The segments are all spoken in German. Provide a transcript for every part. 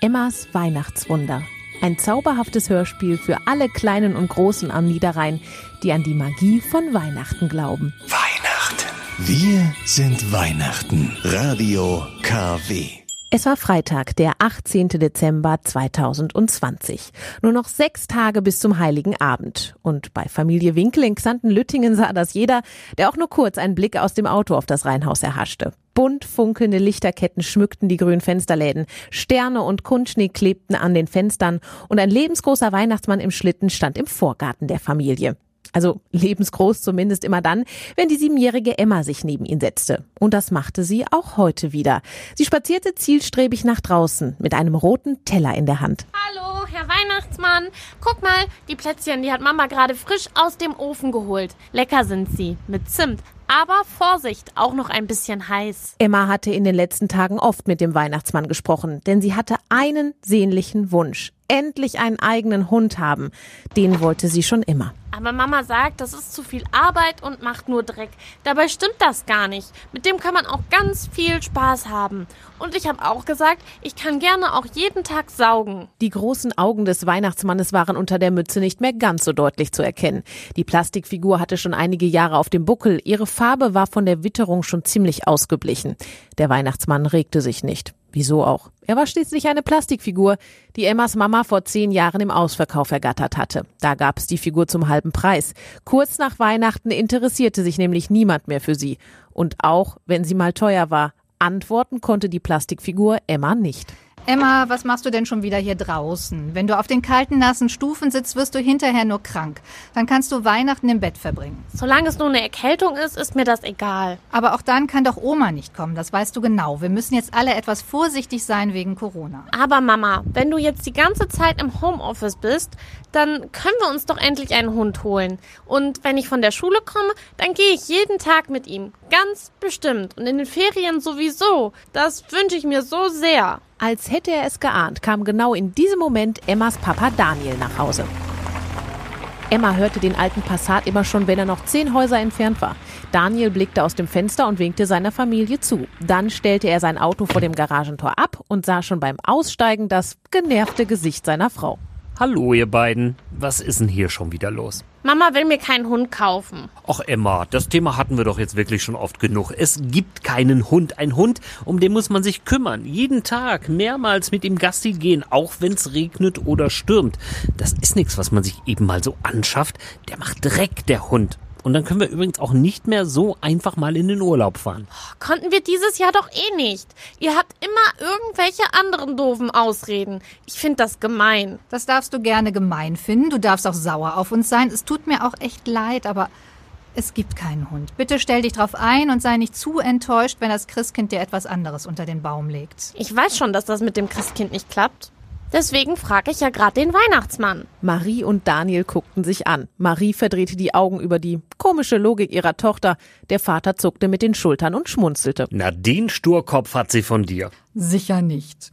Emmas Weihnachtswunder. Ein zauberhaftes Hörspiel für alle Kleinen und Großen am Niederrhein, die an die Magie von Weihnachten glauben. Weihnachten. Wir sind Weihnachten. Radio KW. Es war Freitag, der 18. Dezember 2020. Nur noch sechs Tage bis zum Heiligen Abend. Und bei Familie Winkel in Xanten-Lüttingen sah das jeder, der auch nur kurz einen Blick aus dem Auto auf das Reihenhaus erhaschte. Bunt funkelnde Lichterketten schmückten die grünen Fensterläden. Sterne und Kunstschnee klebten an den Fenstern und ein lebensgroßer Weihnachtsmann im Schlitten stand im Vorgarten der Familie. Also lebensgroß zumindest immer dann, wenn die siebenjährige Emma sich neben ihn setzte. Und das machte sie auch heute wieder. Sie spazierte zielstrebig nach draußen mit einem roten Teller in der Hand. Hallo, Herr Weihnachtsmann. Guck mal, die Plätzchen, die hat Mama gerade frisch aus dem Ofen geholt. Lecker sind sie, mit Zimt. Aber Vorsicht, auch noch ein bisschen heiß. Emma hatte in den letzten Tagen oft mit dem Weihnachtsmann gesprochen, denn sie hatte einen sehnlichen Wunsch. Endlich einen eigenen Hund haben. Den wollte sie schon immer. Aber Mama sagt, das ist zu viel Arbeit und macht nur Dreck. Dabei stimmt das gar nicht. Mit dem kann man auch ganz viel Spaß haben. Und ich habe auch gesagt, ich kann gerne auch jeden Tag saugen. Die großen Augen des Weihnachtsmannes waren unter der Mütze nicht mehr ganz so deutlich zu erkennen. Die Plastikfigur hatte schon einige Jahre auf dem Buckel. Ihre Farbe war von der Witterung schon ziemlich ausgeblichen. Der Weihnachtsmann regte sich nicht. Wieso auch? Er war schließlich eine Plastikfigur, die Emmas Mama vor zehn Jahren im Ausverkauf ergattert hatte. Da gab es die Figur zum halben Preis. Kurz nach Weihnachten interessierte sich nämlich niemand mehr für sie. Und auch, wenn sie mal teuer war, antworten konnte die Plastikfigur Emma nicht. Emma, was machst du denn schon wieder hier draußen? Wenn du auf den kalten, nassen Stufen sitzt, wirst du hinterher nur krank. Dann kannst du Weihnachten im Bett verbringen. Solange es nur eine Erkältung ist, ist mir das egal. Aber auch dann kann doch Oma nicht kommen, das weißt du genau. Wir müssen jetzt alle etwas vorsichtig sein wegen Corona. Aber Mama, wenn du jetzt die ganze Zeit im Homeoffice bist, dann können wir uns doch endlich einen Hund holen. Und wenn ich von der Schule komme, dann gehe ich jeden Tag mit ihm. Ganz bestimmt. Und in den Ferien sowieso. Das wünsche ich mir so sehr. Als hätte er es geahnt, kam genau in diesem Moment Emmas Papa Daniel nach Hause. Emma hörte den alten Passat immer schon, wenn er noch zehn Häuser entfernt war. Daniel blickte aus dem Fenster und winkte seiner Familie zu. Dann stellte er sein Auto vor dem Garagentor ab und sah schon beim Aussteigen das genervte Gesicht seiner Frau. Hallo, ihr beiden. Was ist denn hier schon wieder los? Mama will mir keinen Hund kaufen. Ach Emma, das Thema hatten wir doch jetzt wirklich schon oft genug. Es gibt keinen Hund. Ein Hund, um den muss man sich kümmern. Jeden Tag mehrmals mit ihm Gassi gehen, auch wenn's regnet oder stürmt. Das ist nichts, was man sich eben mal so anschafft. Der macht Dreck, der Hund. Und dann können wir übrigens auch nicht mehr so einfach mal in den Urlaub fahren. Konnten wir dieses Jahr doch eh nicht. Ihr habt immer irgendwelche anderen doofen Ausreden. Ich finde das gemein. Das darfst du gerne gemein finden. Du darfst auch sauer auf uns sein. Es tut mir auch echt leid, aber es gibt keinen Hund. Bitte stell dich drauf ein und sei nicht zu enttäuscht, wenn das Christkind dir etwas anderes unter den Baum legt. Ich weiß schon, dass das mit dem Christkind nicht klappt. Deswegen frage ich ja gerade den Weihnachtsmann. Marie und Daniel guckten sich an. Marie verdrehte die Augen über die komische Logik ihrer Tochter. Der Vater zuckte mit den Schultern und schmunzelte. Na, den Sturkopf hat sie von dir. Sicher nicht.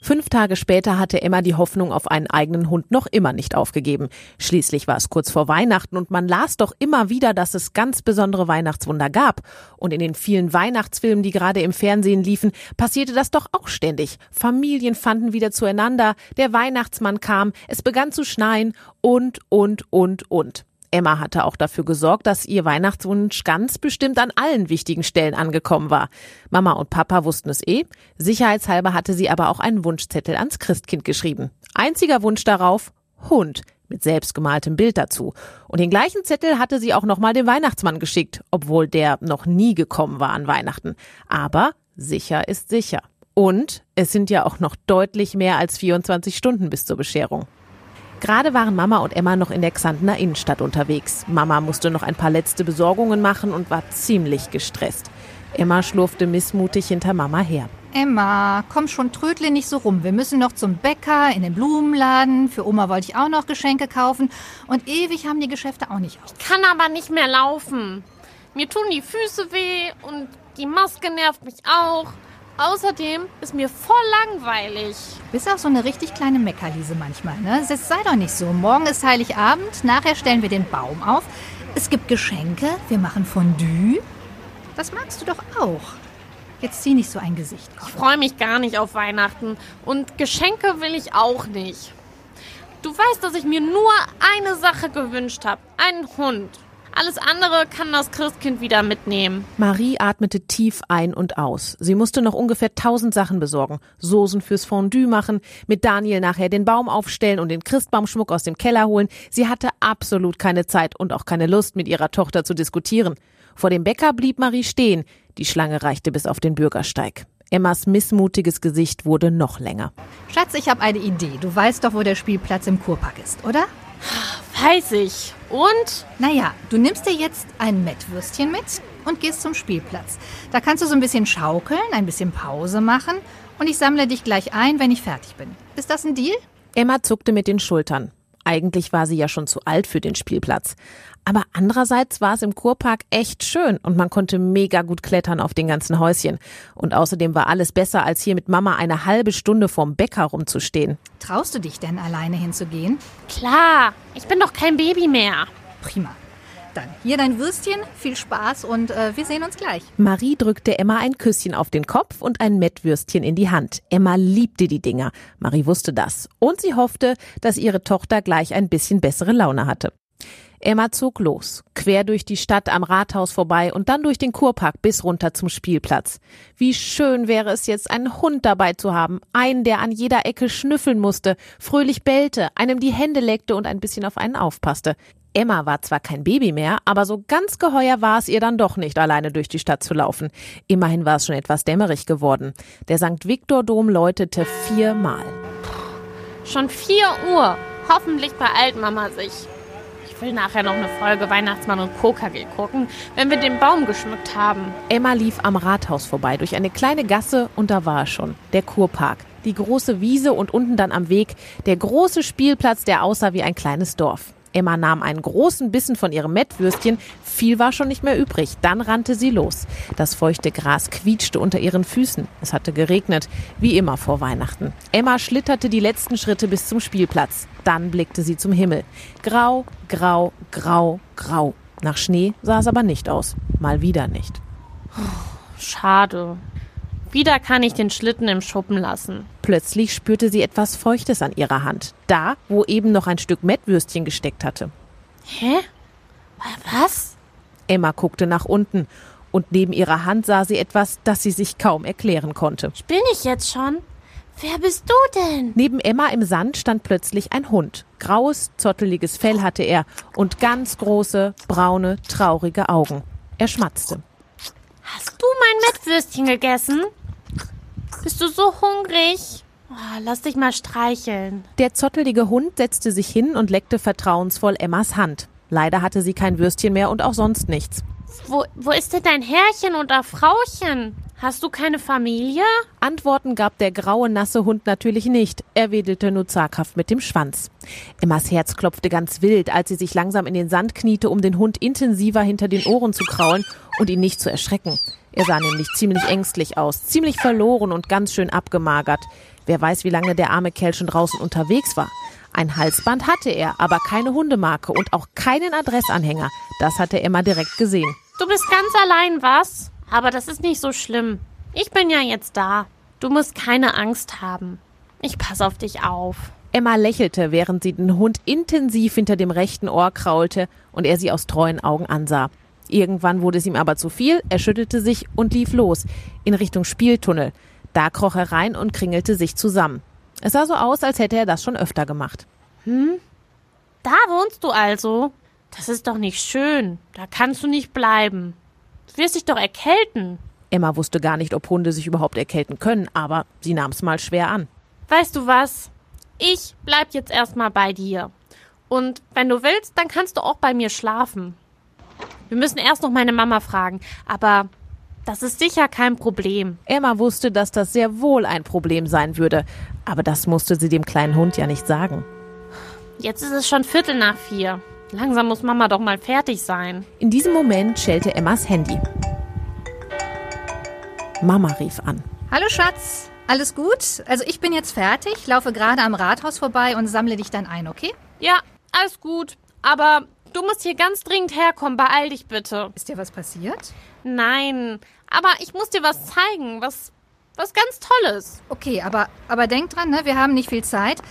Fünf Tage später hatte Emma die Hoffnung auf einen eigenen Hund noch immer nicht aufgegeben. Schließlich war es kurz vor Weihnachten und man las doch immer wieder, dass es ganz besondere Weihnachtswunder gab. Und in den vielen Weihnachtsfilmen, die gerade im Fernsehen liefen, passierte das doch auch ständig. Familien fanden wieder zueinander, der Weihnachtsmann kam, es begann zu schneien und, und, und, und. Emma hatte auch dafür gesorgt, dass ihr Weihnachtswunsch ganz bestimmt an allen wichtigen Stellen angekommen war. Mama und Papa wussten es eh. Sicherheitshalber hatte sie aber auch einen Wunschzettel ans Christkind geschrieben. Einziger Wunsch darauf, Hund. Mit selbstgemaltem Bild dazu. Und den gleichen Zettel hatte sie auch nochmal dem Weihnachtsmann geschickt, obwohl der noch nie gekommen war an Weihnachten. Aber sicher ist sicher. Und es sind ja auch noch deutlich mehr als 24 Stunden bis zur Bescherung. Gerade waren Mama und Emma noch in der Xantener Innenstadt unterwegs. Mama musste noch ein paar letzte Besorgungen machen und war ziemlich gestresst. Emma schlurfte missmutig hinter Mama her. Emma, komm schon, trödle nicht so rum. Wir müssen noch zum Bäcker, in den Blumenladen. Für Oma wollte ich auch noch Geschenke kaufen. Und ewig haben die Geschäfte auch nicht auf. Ich kann aber nicht mehr laufen. Mir tun die Füße weh und die Maske nervt mich auch. Außerdem ist mir voll langweilig. Bist auch so eine richtig kleine Meckerliese manchmal, ne? Das sei doch nicht so. Morgen ist Heiligabend, nachher stellen wir den Baum auf. Es gibt Geschenke, wir machen Fondue. Das magst du doch auch. Jetzt zieh nicht so ein Gesicht. Ich freue mich gar nicht auf Weihnachten und Geschenke will ich auch nicht. Du weißt, dass ich mir nur eine Sache gewünscht habe. Einen Hund. Alles andere kann das Christkind wieder mitnehmen. Marie atmete tief ein und aus. Sie musste noch ungefähr tausend Sachen besorgen. Soßen fürs Fondue machen, mit Daniel nachher den Baum aufstellen und den Christbaumschmuck aus dem Keller holen. Sie hatte absolut keine Zeit und auch keine Lust, mit ihrer Tochter zu diskutieren. Vor dem Bäcker blieb Marie stehen. Die Schlange reichte bis auf den Bürgersteig. Emmas missmutiges Gesicht wurde noch länger. Schatz, ich habe eine Idee. Du weißt doch, wo der Spielplatz im Kurpark ist, oder? Weiß ich. Und? Naja, du nimmst dir jetzt ein Mettwürstchen mit und gehst zum Spielplatz. Da kannst du so ein bisschen schaukeln, ein bisschen Pause machen und ich sammle dich gleich ein, wenn ich fertig bin. Ist das ein Deal? Emma zuckte mit den Schultern. Eigentlich war sie ja schon zu alt für den Spielplatz. Aber andererseits war es im Kurpark echt schön und man konnte mega gut klettern auf den ganzen Häuschen. Und außerdem war alles besser, als hier mit Mama eine halbe Stunde vorm Bäcker rumzustehen. Traust du dich denn alleine hinzugehen? Klar, ich bin doch kein Baby mehr. Prima. Dann hier dein Würstchen, viel Spaß und äh, wir sehen uns gleich. Marie drückte Emma ein Küsschen auf den Kopf und ein Mettwürstchen in die Hand. Emma liebte die Dinger. Marie wusste das. Und sie hoffte, dass ihre Tochter gleich ein bisschen bessere Laune hatte. Emma zog los, quer durch die Stadt am Rathaus vorbei und dann durch den Kurpark bis runter zum Spielplatz. Wie schön wäre es jetzt, einen Hund dabei zu haben, einen, der an jeder Ecke schnüffeln musste, fröhlich bellte, einem die Hände leckte und ein bisschen auf einen aufpasste. Emma war zwar kein Baby mehr, aber so ganz geheuer war es ihr dann doch nicht, alleine durch die Stadt zu laufen. Immerhin war es schon etwas dämmerig geworden. Der St. Viktor Dom läutete viermal. Schon vier Uhr. Hoffentlich beeilt Mama sich. Ich will nachher noch eine Folge Weihnachtsmann und KKG gucken, wenn wir den Baum geschmückt haben. Emma lief am Rathaus vorbei durch eine kleine Gasse und da war er schon, der Kurpark. Die große Wiese und unten dann am Weg der große Spielplatz, der aussah wie ein kleines Dorf. Emma nahm einen großen Bissen von ihrem Mettwürstchen. Viel war schon nicht mehr übrig. Dann rannte sie los. Das feuchte Gras quietschte unter ihren Füßen. Es hatte geregnet, wie immer vor Weihnachten. Emma schlitterte die letzten Schritte bis zum Spielplatz. Dann blickte sie zum Himmel. Grau, grau, grau, grau. Nach Schnee sah es aber nicht aus. Mal wieder nicht. Schade. Wieder kann ich den Schlitten im Schuppen lassen. Plötzlich spürte sie etwas Feuchtes an ihrer Hand. Da, wo eben noch ein Stück Mettwürstchen gesteckt hatte. Hä? Was? Emma guckte nach unten und neben ihrer Hand sah sie etwas, das sie sich kaum erklären konnte. Spiel ich jetzt schon? Wer bist du denn? Neben Emma im Sand stand plötzlich ein Hund. Graues, zotteliges Fell hatte er und ganz große, braune, traurige Augen. Er schmatzte. Hast du mein Mettwürstchen gegessen? Bist du so hungrig? Oh, lass dich mal streicheln. Der zottelige Hund setzte sich hin und leckte vertrauensvoll Emmas Hand. Leider hatte sie kein Würstchen mehr und auch sonst nichts. Wo, wo ist denn dein Herrchen oder Frauchen? Hast du keine Familie? Antworten gab der graue, nasse Hund natürlich nicht. Er wedelte nur zaghaft mit dem Schwanz. Emmas Herz klopfte ganz wild, als sie sich langsam in den Sand kniete, um den Hund intensiver hinter den Ohren zu kraulen und ihn nicht zu erschrecken. Er sah nämlich ziemlich ängstlich aus, ziemlich verloren und ganz schön abgemagert. Wer weiß, wie lange der arme Kerl schon draußen unterwegs war. Ein Halsband hatte er, aber keine Hundemarke und auch keinen Adressanhänger. Das hatte Emma direkt gesehen. Du bist ganz allein, was? Aber das ist nicht so schlimm. Ich bin ja jetzt da. Du musst keine Angst haben. Ich pass auf dich auf. Emma lächelte, während sie den Hund intensiv hinter dem rechten Ohr kraulte und er sie aus treuen Augen ansah. Irgendwann wurde es ihm aber zu viel, er schüttelte sich und lief los, in Richtung Spieltunnel. Da kroch er rein und kringelte sich zusammen. Es sah so aus, als hätte er das schon öfter gemacht. Hm? Da wohnst du also? Das ist doch nicht schön. Da kannst du nicht bleiben. Du wirst dich doch erkälten. Emma wusste gar nicht, ob Hunde sich überhaupt erkälten können, aber sie nahm es mal schwer an. Weißt du was? Ich bleib jetzt erstmal bei dir. Und wenn du willst, dann kannst du auch bei mir schlafen. Wir müssen erst noch meine Mama fragen, aber das ist sicher kein Problem. Emma wusste, dass das sehr wohl ein Problem sein würde, aber das musste sie dem kleinen Hund ja nicht sagen. Jetzt ist es schon Viertel nach vier. Langsam muss Mama doch mal fertig sein. In diesem Moment schellte Emmas Handy. Mama rief an. Hallo Schatz, alles gut? Also ich bin jetzt fertig, laufe gerade am Rathaus vorbei und sammle dich dann ein, okay? Ja, alles gut. Aber du musst hier ganz dringend herkommen. Beeil dich bitte. Ist dir was passiert? Nein, Aber ich muss dir was zeigen, was, was ganz Tolles. Okay, aber, aber denk dran, ne? wir haben nicht viel Zeit.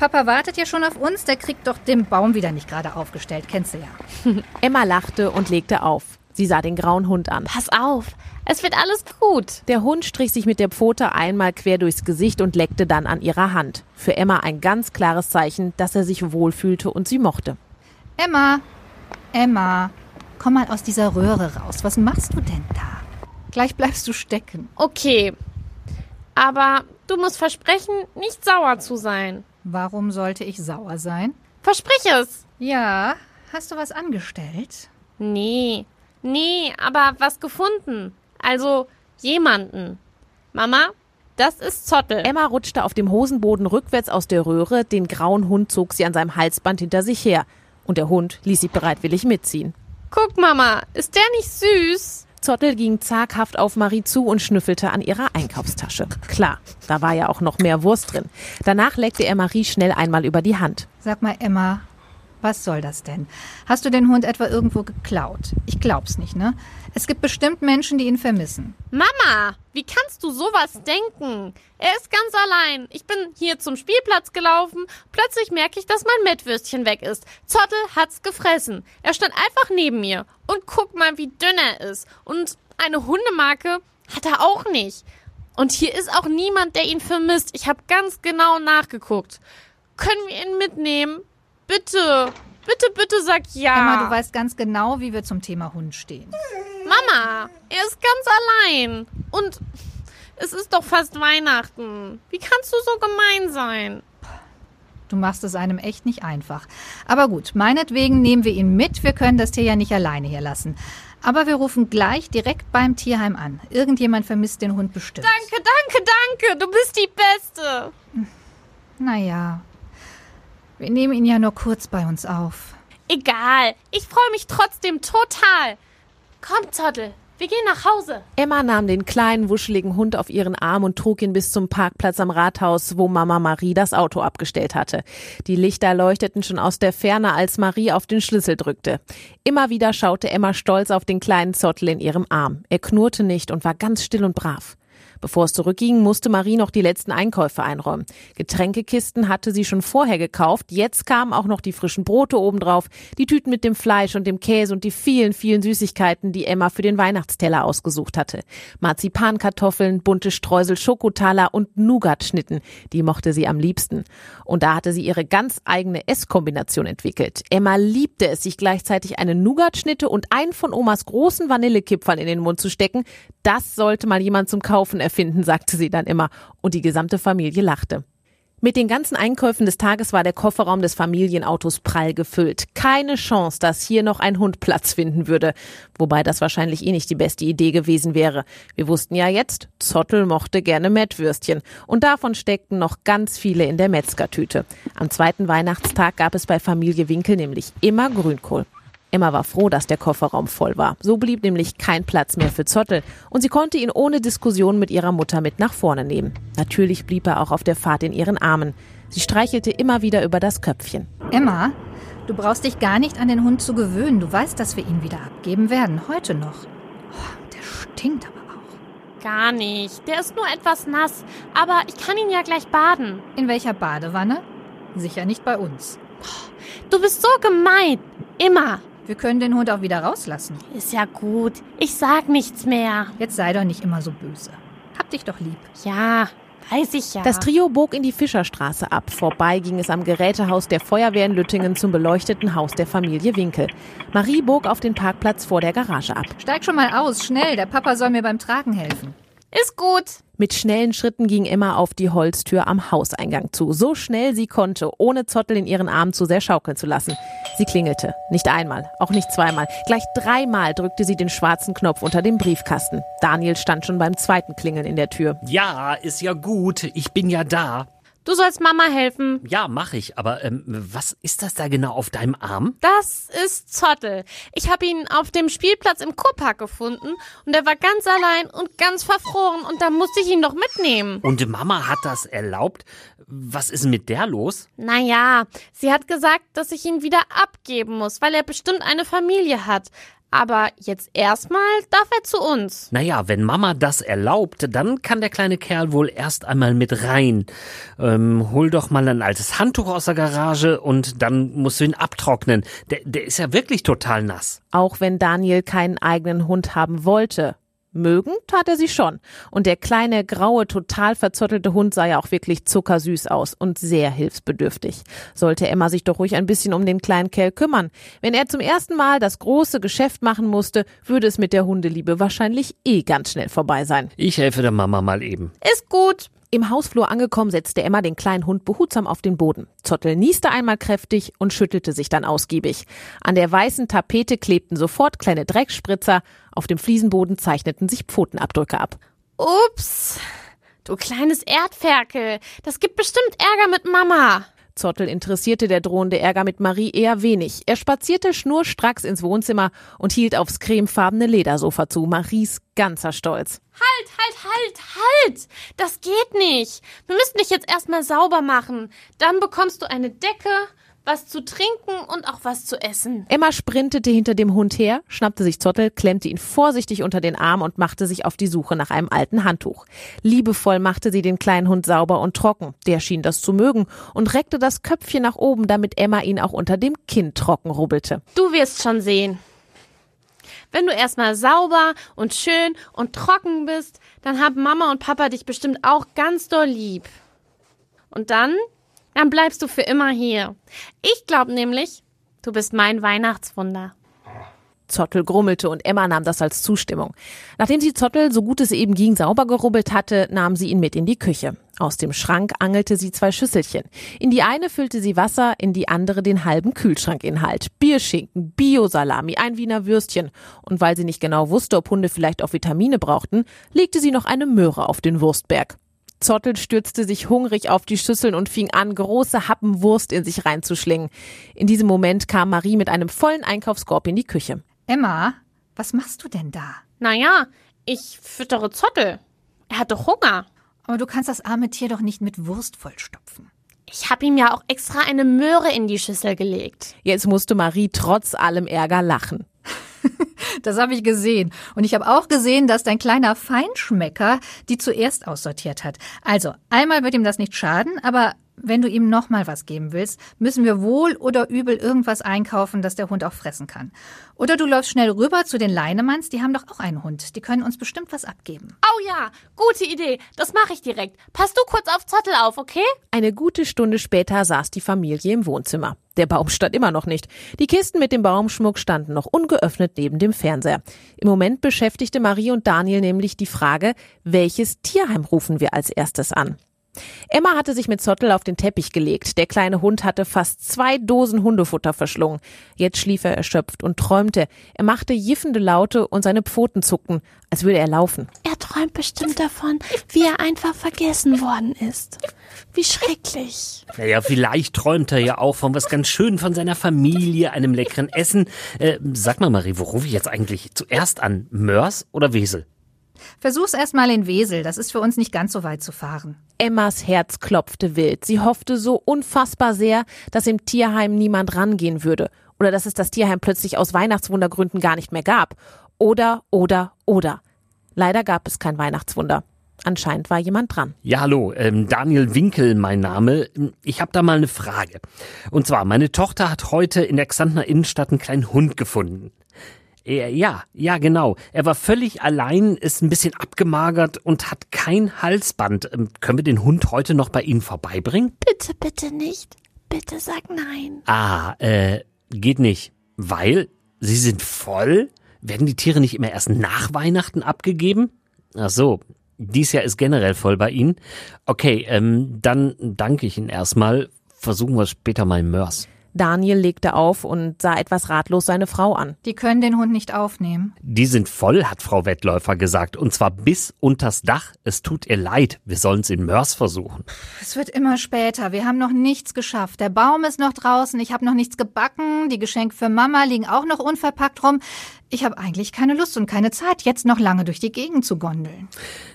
Papa wartet ja schon auf uns, der kriegt doch den Baum wieder nicht gerade aufgestellt, kennst du ja. Emma lachte und legte auf. Sie sah den grauen Hund an. Pass auf, es wird alles gut. Der Hund strich sich mit der Pfote einmal quer durchs Gesicht und leckte dann an ihrer Hand. Für Emma ein ganz klares Zeichen, dass er sich wohlfühlte und sie mochte. Emma, Emma, komm mal aus dieser Röhre raus. Was machst du denn da? Gleich bleibst du stecken. Okay, aber du musst versprechen, nicht sauer zu sein. Warum sollte ich sauer sein? Versprich es. Ja, hast du was angestellt? Nee, nee, aber was gefunden. Also jemanden. Mama, das ist Zottel. Emma rutschte auf dem Hosenboden rückwärts aus der Röhre, den grauen Hund zog sie an seinem Halsband hinter sich her. Und der Hund ließ sie bereitwillig mitziehen. Guck, Mama, ist der nicht süß? Zottel ging zaghaft auf Marie zu und schnüffelte an ihrer Einkaufstasche. Klar, da war ja auch noch mehr Wurst drin. Danach leckte er Marie schnell einmal über die Hand. Sag mal, Emma, was soll das denn? Hast du den Hund etwa irgendwo geklaut? Ich glaub's nicht, ne? Es gibt bestimmt Menschen, die ihn vermissen. Mama, wie kannst du sowas denken? Er ist ganz allein. Ich bin hier zum Spielplatz gelaufen. Plötzlich merke ich, dass mein Mettwürstchen weg ist. Zottel hat's gefressen. Er stand einfach neben mir. Und guck mal, wie dünn er ist. Und eine Hundemarke hat er auch nicht. Und hier ist auch niemand, der ihn vermisst. Ich habe ganz genau nachgeguckt. Können wir ihn mitnehmen? Bitte, bitte, bitte sag ja. Emma, du weißt ganz genau, wie wir zum Thema Hund stehen. Mama, er ist ganz allein. Und es ist doch fast Weihnachten. Wie kannst du so gemein sein? Du machst es einem echt nicht einfach. Aber gut, meinetwegen nehmen wir ihn mit. Wir können das Tier ja nicht alleine hier lassen. Aber wir rufen gleich direkt beim Tierheim an. Irgendjemand vermisst den Hund bestimmt. Danke, danke, danke. Du bist die Beste. Naja, wir nehmen ihn ja nur kurz bei uns auf. Egal. Ich freue mich trotzdem total. Komm, Zottel. Wir gehen nach Hause. Emma nahm den kleinen, wuscheligen Hund auf ihren Arm und trug ihn bis zum Parkplatz am Rathaus, wo Mama Marie das Auto abgestellt hatte. Die Lichter leuchteten schon aus der Ferne, als Marie auf den Schlüssel drückte. Immer wieder schaute Emma stolz auf den kleinen Zottel in ihrem Arm. Er knurrte nicht und war ganz still und brav. Bevor es zurückging, musste Marie noch die letzten Einkäufe einräumen. Getränkekisten hatte sie schon vorher gekauft. Jetzt kamen auch noch die frischen Brote obendrauf, die Tüten mit dem Fleisch und dem Käse und die vielen, vielen Süßigkeiten, die Emma für den Weihnachtsteller ausgesucht hatte. Marzipankartoffeln, bunte Streusel, Schokotaler und Nougat-Schnitten. Die mochte sie am liebsten. Und da hatte sie ihre ganz eigene Esskombination entwickelt. Emma liebte es, sich gleichzeitig eine Nougat-Schnitte und einen von Omas großen Vanillekipferl in den Mund zu stecken. Das sollte mal jemand zum Kaufen erfinden, sagte sie dann immer, und die gesamte Familie lachte. Mit den ganzen Einkäufen des Tages war der Kofferraum des Familienautos prall gefüllt. Keine Chance, dass hier noch ein Hund Platz finden würde. Wobei das wahrscheinlich eh nicht die beste Idee gewesen wäre. Wir wussten ja jetzt, Zottel mochte gerne Mettwürstchen. Und davon steckten noch ganz viele in der Metzgertüte. Am zweiten Weihnachtstag gab es bei Familie Winkel nämlich immer Grünkohl. Emma war froh, dass der Kofferraum voll war. So blieb nämlich kein Platz mehr für Zottel und sie konnte ihn ohne Diskussion mit ihrer Mutter mit nach vorne nehmen. Natürlich blieb er auch auf der Fahrt in ihren Armen. Sie streichelte immer wieder über das Köpfchen. Emma, du brauchst dich gar nicht an den Hund zu gewöhnen. Du weißt, dass wir ihn wieder abgeben werden. Heute noch. Oh, der stinkt aber auch. Gar nicht. Der ist nur etwas nass. Aber ich kann ihn ja gleich baden. In welcher Badewanne? Sicher nicht bei uns. Du bist so gemein. Immer. Wir können den Hund auch wieder rauslassen. Ist ja gut. Ich sag nichts mehr. Jetzt sei doch nicht immer so böse. Hab dich doch lieb. Ja, weiß ich ja. Das Trio bog in die Fischerstraße ab. Vorbei ging es am Gerätehaus der Feuerwehr in Lüttingen zum beleuchteten Haus der Familie Winkel. Marie bog auf den Parkplatz vor der Garage ab. Steig schon mal aus, schnell. Der Papa soll mir beim Tragen helfen. Ist gut. Mit schnellen Schritten ging Emma auf die Holztür am Hauseingang zu. So schnell sie konnte, ohne Zottel in ihren Armen zu sehr schaukeln zu lassen. Sie klingelte. Nicht einmal, auch nicht zweimal. Gleich dreimal drückte sie den schwarzen Knopf unter dem Briefkasten. Daniel stand schon beim zweiten Klingeln in der Tür. Ja, ist ja gut. Ich bin ja da. Du sollst Mama helfen. Ja, mach ich. Aber ähm, was ist das da genau auf deinem Arm? Das ist Zottel. Ich habe ihn auf dem Spielplatz im Kurpark gefunden und er war ganz allein und ganz verfroren und da musste ich ihn doch mitnehmen. Und Mama hat das erlaubt? Was ist mit der los? Naja, sie hat gesagt, dass ich ihn wieder abgeben muss, weil er bestimmt eine Familie hat. Aber jetzt erstmal darf er zu uns. Naja, wenn Mama das erlaubt, dann kann der kleine Kerl wohl erst einmal mit rein. Ähm, hol doch mal ein altes Handtuch aus der Garage und dann musst du ihn abtrocknen. Der, der ist ja wirklich total nass. Auch wenn Daniel keinen eigenen Hund haben wollte. Mögen tat er sie schon. Und der kleine, graue, total verzottelte Hund sah ja auch wirklich zuckersüß aus und sehr hilfsbedürftig. Sollte Emma sich doch ruhig ein bisschen um den kleinen Kerl kümmern. Wenn er zum ersten Mal das große Geschäft machen musste, würde es mit der Hundeliebe wahrscheinlich eh ganz schnell vorbei sein. Ich helfe der Mama mal eben. Ist gut. Im Hausflur angekommen, setzte Emma den kleinen Hund behutsam auf den Boden. Zottel nieste einmal kräftig und schüttelte sich dann ausgiebig. An der weißen Tapete klebten sofort kleine Dreckspritzer, auf dem Fliesenboden zeichneten sich Pfotenabdrücke ab. Ups. Du kleines Erdferkel. Das gibt bestimmt Ärger mit Mama. Zottel interessierte der drohende Ärger mit Marie eher wenig. Er spazierte schnurstracks ins Wohnzimmer und hielt aufs cremefarbene Ledersofa zu. Maries ganzer Stolz. Halt, halt, halt, halt! Das geht nicht. Wir müssen dich jetzt erstmal sauber machen. Dann bekommst du eine Decke, was zu trinken und auch was zu essen. Emma sprintete hinter dem Hund her, schnappte sich Zottel, klemmte ihn vorsichtig unter den Arm und machte sich auf die Suche nach einem alten Handtuch. Liebevoll machte sie den kleinen Hund sauber und trocken. Der schien das zu mögen und reckte das Köpfchen nach oben, damit Emma ihn auch unter dem Kinn trocken rubbelte. Du wirst schon sehen. Wenn du erstmal sauber und schön und trocken bist, dann haben Mama und Papa dich bestimmt auch ganz doll lieb. Und dann dann bleibst du für immer hier. Ich glaube nämlich, du bist mein Weihnachtswunder. Zottel grummelte und Emma nahm das als Zustimmung. Nachdem sie Zottel, so gut es eben ging, sauber gerubbelt hatte, nahm sie ihn mit in die Küche. Aus dem Schrank angelte sie zwei Schüsselchen. In die eine füllte sie Wasser, in die andere den halben Kühlschrankinhalt. Bierschinken, Biosalami, ein Wiener Würstchen. Und weil sie nicht genau wusste, ob Hunde vielleicht auch Vitamine brauchten, legte sie noch eine Möhre auf den Wurstberg. Zottel stürzte sich hungrig auf die Schüsseln und fing an, große Happen Wurst in sich reinzuschlingen. In diesem Moment kam Marie mit einem vollen Einkaufskorb in die Küche. Emma, was machst du denn da? Naja, ich füttere Zottel. Er hat doch Hunger. Aber du kannst das arme Tier doch nicht mit Wurst vollstopfen. Ich habe ihm ja auch extra eine Möhre in die Schüssel gelegt. Jetzt musste Marie trotz allem Ärger lachen. Das habe ich gesehen. Und ich habe auch gesehen, dass dein kleiner Feinschmecker die zuerst aussortiert hat. Also, einmal wird ihm das nicht schaden, aber wenn du ihm noch mal was geben willst, müssen wir wohl oder übel irgendwas einkaufen, das der Hund auch fressen kann. Oder du läufst schnell rüber zu den Leinemanns, die haben doch auch einen Hund. Die können uns bestimmt was abgeben. Oh ja, gute Idee. Das mache ich direkt. Pass du kurz auf Zottel auf, okay? Eine gute Stunde später saß die Familie im Wohnzimmer. Der Baum stand immer noch nicht. Die Kisten mit dem Baumschmuck standen noch ungeöffnet neben dem Fernseher. Im Moment beschäftigte Marie und Daniel nämlich die Frage, welches Tierheim rufen wir als erstes an? Emma hatte sich mit Zottel auf den Teppich gelegt. Der kleine Hund hatte fast zwei Dosen Hundefutter verschlungen. Jetzt schlief er erschöpft und träumte. Er machte jiffende Laute und seine Pfoten zuckten, als würde er laufen. Er träumt bestimmt davon, wie er einfach vergessen worden ist. Wie schrecklich. Naja, vielleicht träumt er ja auch von was ganz schön, von seiner Familie, einem leckeren Essen. Äh, sag mal, Marie, wo rufe ich jetzt eigentlich zuerst an? Mörs oder Wesel? Versuch's erstmal in Wesel, das ist für uns nicht ganz so weit zu fahren. Emmas Herz klopfte wild. Sie hoffte so unfassbar sehr, dass im Tierheim niemand rangehen würde oder dass es das Tierheim plötzlich aus Weihnachtswundergründen gar nicht mehr gab. Oder, oder, oder. Leider gab es kein Weihnachtswunder. Anscheinend war jemand dran. Ja, hallo, ähm, Daniel Winkel, mein Name. Ich habe da mal eine Frage. Und zwar, meine Tochter hat heute in der Xantner Innenstadt einen kleinen Hund gefunden. Ja, ja, genau. Er war völlig allein, ist ein bisschen abgemagert und hat kein Halsband. Ähm, können wir den Hund heute noch bei Ihnen vorbeibringen? Bitte, bitte nicht. Bitte sag nein. Ah, äh, geht nicht. Weil? Sie sind voll? Werden die Tiere nicht immer erst nach Weihnachten abgegeben? Ach so, dies Jahr ist generell voll bei Ihnen. Okay, ähm, dann danke ich Ihnen erstmal. Versuchen wir später mal Mörs. Daniel legte auf und sah etwas ratlos seine Frau an. Die können den Hund nicht aufnehmen. Die sind voll, hat Frau Wettläufer gesagt. Und zwar bis unters Dach. Es tut ihr leid. Wir sollen es in Mörs versuchen. Es wird immer später. Wir haben noch nichts geschafft. Der Baum ist noch draußen. Ich habe noch nichts gebacken. Die Geschenke für Mama liegen auch noch unverpackt rum. Ich habe eigentlich keine Lust und keine Zeit, jetzt noch lange durch die Gegend zu gondeln.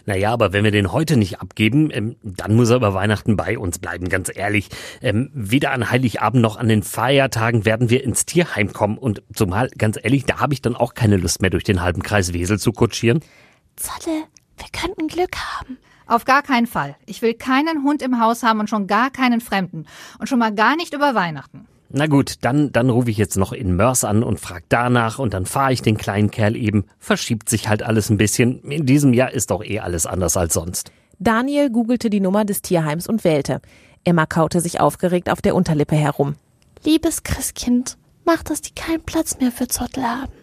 Naja, aber wenn wir den heute nicht abgeben, ähm, dann muss er über Weihnachten bei uns bleiben, ganz ehrlich. Ähm, weder an Heiligabend noch an den Feiertagen werden wir ins Tierheim kommen. Und zumal, ganz ehrlich, da habe ich dann auch keine Lust mehr, durch den halben Kreis Wesel zu kutschieren. Zolle, wir könnten Glück haben. Auf gar keinen Fall. Ich will keinen Hund im Haus haben und schon gar keinen Fremden. Und schon mal gar nicht über Weihnachten. Na gut, dann, dann rufe ich jetzt noch in Mörs an und frag danach und dann fahre ich den kleinen Kerl eben. Verschiebt sich halt alles ein bisschen. In diesem Jahr ist doch eh alles anders als sonst. Daniel googelte die Nummer des Tierheims und wählte. Emma kaute sich aufgeregt auf der Unterlippe herum. Liebes Christkind, mach, dass die keinen Platz mehr für Zottel haben.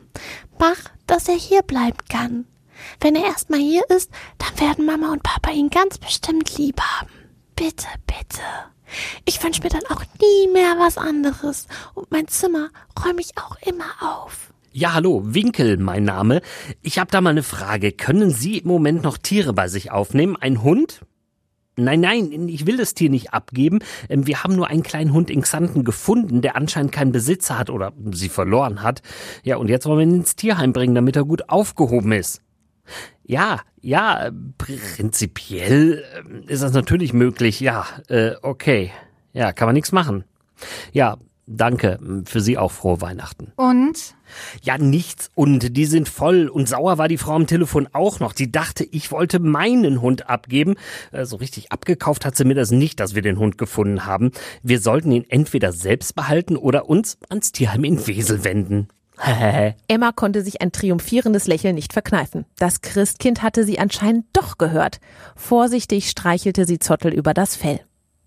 Mach, dass er hier bleiben kann. Wenn er erstmal hier ist, dann werden Mama und Papa ihn ganz bestimmt lieb haben. Bitte, bitte. Ich wünsche mir dann auch nie mehr was anderes. Und mein Zimmer räume ich auch immer auf. Ja, hallo, Winkel, mein Name. Ich habe da mal eine Frage. Können Sie im Moment noch Tiere bei sich aufnehmen? Ein Hund? Nein, nein, ich will das Tier nicht abgeben. Ähm, wir haben nur einen kleinen Hund in Xanten gefunden, der anscheinend keinen Besitzer hat oder sie verloren hat. Ja, und jetzt wollen wir ihn ins Tierheim bringen, damit er gut aufgehoben ist. Ja, ja, prinzipiell ähm, ist das natürlich möglich. Ja, äh, okay. Ja, kann man nichts machen. Ja, danke. Für Sie auch frohe Weihnachten. Und? Ja, nichts. Und die sind voll. Und sauer war die Frau am Telefon auch noch. Die dachte, ich wollte meinen Hund abgeben. Äh, so richtig abgekauft hat sie mir das nicht, dass wir den Hund gefunden haben. Wir sollten ihn entweder selbst behalten oder uns ans Tierheim in Wesel wenden. Emma konnte sich ein triumphierendes Lächeln nicht verkneifen. Das Christkind hatte sie anscheinend doch gehört. Vorsichtig streichelte sie Zottel über das Fell.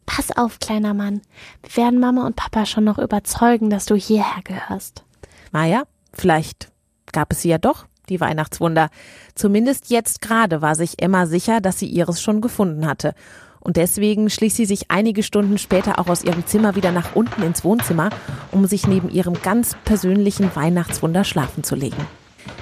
Pass auf, kleiner Mann. Wir werden Mama und Papa schon noch überzeugen, dass du hierher gehörst. Naja, vielleicht gab es sie ja doch, die Weihnachtswunder. Zumindest jetzt gerade war sich Emma sicher, dass sie ihres schon gefunden hatte. Und deswegen schlich sie sich einige Stunden später auch aus ihrem Zimmer wieder nach unten ins Wohnzimmer, um sich neben ihrem ganz persönlichen Weihnachtswunder schlafen zu legen.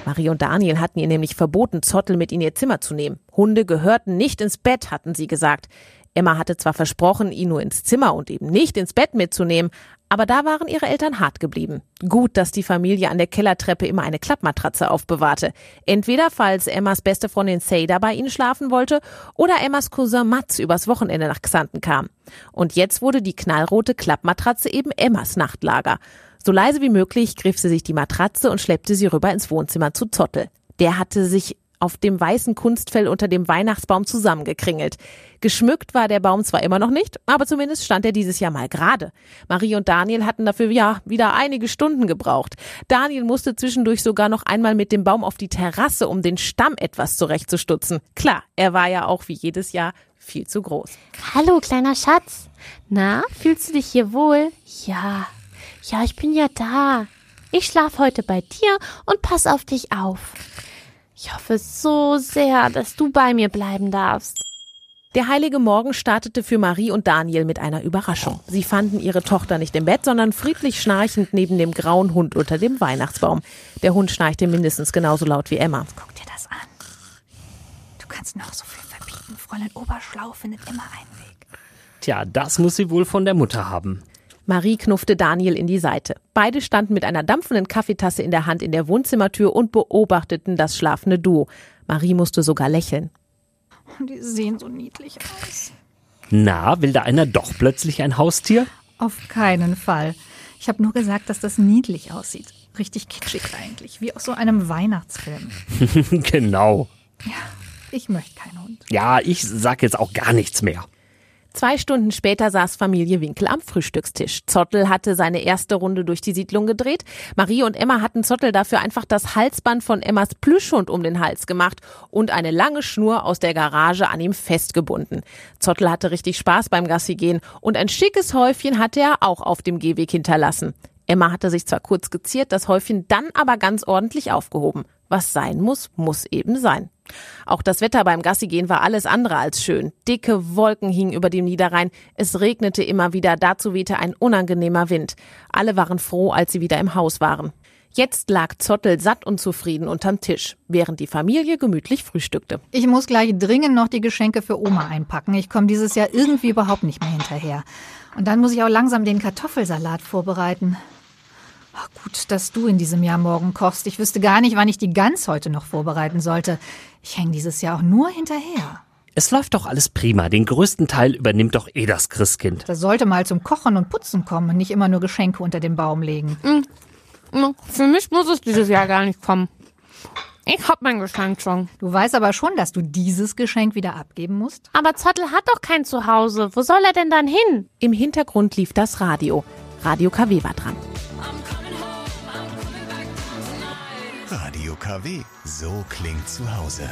Marie und Daniel hatten ihr nämlich verboten, Zottel mit in ihr Zimmer zu nehmen. Hunde gehörten nicht ins Bett, hatten sie gesagt. Emma hatte zwar versprochen, ihn nur ins Zimmer und eben nicht ins Bett mitzunehmen, aber da waren ihre Eltern hart geblieben. Gut, dass die Familie an der Kellertreppe immer eine Klappmatratze aufbewahrte. Entweder falls Emmas beste Freundin Seda bei ihnen schlafen wollte oder Emmas Cousin Mats übers Wochenende nach Xanten kam. Und jetzt wurde die knallrote Klappmatratze eben Emmas Nachtlager. So leise wie möglich griff sie sich die Matratze und schleppte sie rüber ins Wohnzimmer zu Zottel. Der hatte sich auf dem weißen Kunstfell unter dem Weihnachtsbaum zusammengekringelt. Geschmückt war der Baum zwar immer noch nicht, aber zumindest stand er dieses Jahr mal gerade. Marie und Daniel hatten dafür ja wieder einige Stunden gebraucht. Daniel musste zwischendurch sogar noch einmal mit dem Baum auf die Terrasse, um den Stamm etwas zurechtzustutzen. Klar, er war ja auch wie jedes Jahr viel zu groß. Hallo, kleiner Schatz. Na, fühlst du dich hier wohl? Ja. Ja, ich bin ja da. Ich schlaf heute bei dir und pass auf dich auf. Ich hoffe so sehr, dass du bei mir bleiben darfst. Der heilige Morgen startete für Marie und Daniel mit einer Überraschung. Sie fanden ihre Tochter nicht im Bett, sondern friedlich schnarchend neben dem grauen Hund unter dem Weihnachtsbaum. Der Hund schnarchte mindestens genauso laut wie Emma. Guck dir das an. Du kannst noch so viel verbieten. Fräulein Oberschlau findet immer einen Weg. Tja, das muss sie wohl von der Mutter haben. Marie knuffte Daniel in die Seite. Beide standen mit einer dampfenden Kaffeetasse in der Hand in der Wohnzimmertür und beobachteten das schlafende Duo. Marie musste sogar lächeln. Die sehen so niedlich aus. Na, will da einer doch plötzlich ein Haustier? Auf keinen Fall. Ich habe nur gesagt, dass das niedlich aussieht. Richtig kitschig eigentlich, wie aus so einem Weihnachtsfilm. genau. Ja, ich möchte keinen Hund. Ja, ich sag jetzt auch gar nichts mehr. Zwei Stunden später saß Familie Winkel am Frühstückstisch. Zottel hatte seine erste Runde durch die Siedlung gedreht. Marie und Emma hatten Zottel dafür einfach das Halsband von Emmas Plüschhund um den Hals gemacht und eine lange Schnur aus der Garage an ihm festgebunden. Zottel hatte richtig Spaß beim Gassigehen und ein schickes Häufchen hatte er auch auf dem Gehweg hinterlassen. Emma hatte sich zwar kurz geziert, das Häufchen dann aber ganz ordentlich aufgehoben. Was sein muss, muss eben sein. Auch das Wetter beim Gassigehen war alles andere als schön. Dicke Wolken hingen über dem Niederrhein. Es regnete immer wieder, dazu wehte ein unangenehmer Wind. Alle waren froh, als sie wieder im Haus waren. Jetzt lag Zottel satt und zufrieden unterm Tisch, während die Familie gemütlich frühstückte. Ich muss gleich dringend noch die Geschenke für Oma einpacken. Ich komme dieses Jahr irgendwie überhaupt nicht mehr hinterher. Und dann muss ich auch langsam den Kartoffelsalat vorbereiten. Ach, gut, dass du in diesem Jahr morgen kochst. Ich wüsste gar nicht, wann ich die Gans heute noch vorbereiten sollte. Ich hänge dieses Jahr auch nur hinterher. Es läuft doch alles prima. Den größten Teil übernimmt doch eh das Christkind. Das sollte mal zum Kochen und Putzen kommen und nicht immer nur Geschenke unter den Baum legen. Für mich muss es dieses Jahr gar nicht kommen. Ich hab mein Geschenk schon. Du weißt aber schon, dass du dieses Geschenk wieder abgeben musst. Aber Zottel hat doch kein Zuhause. Wo soll er denn dann hin? Im Hintergrund lief das Radio. Radio KW war dran. Radio KW. So klingt zu Hause.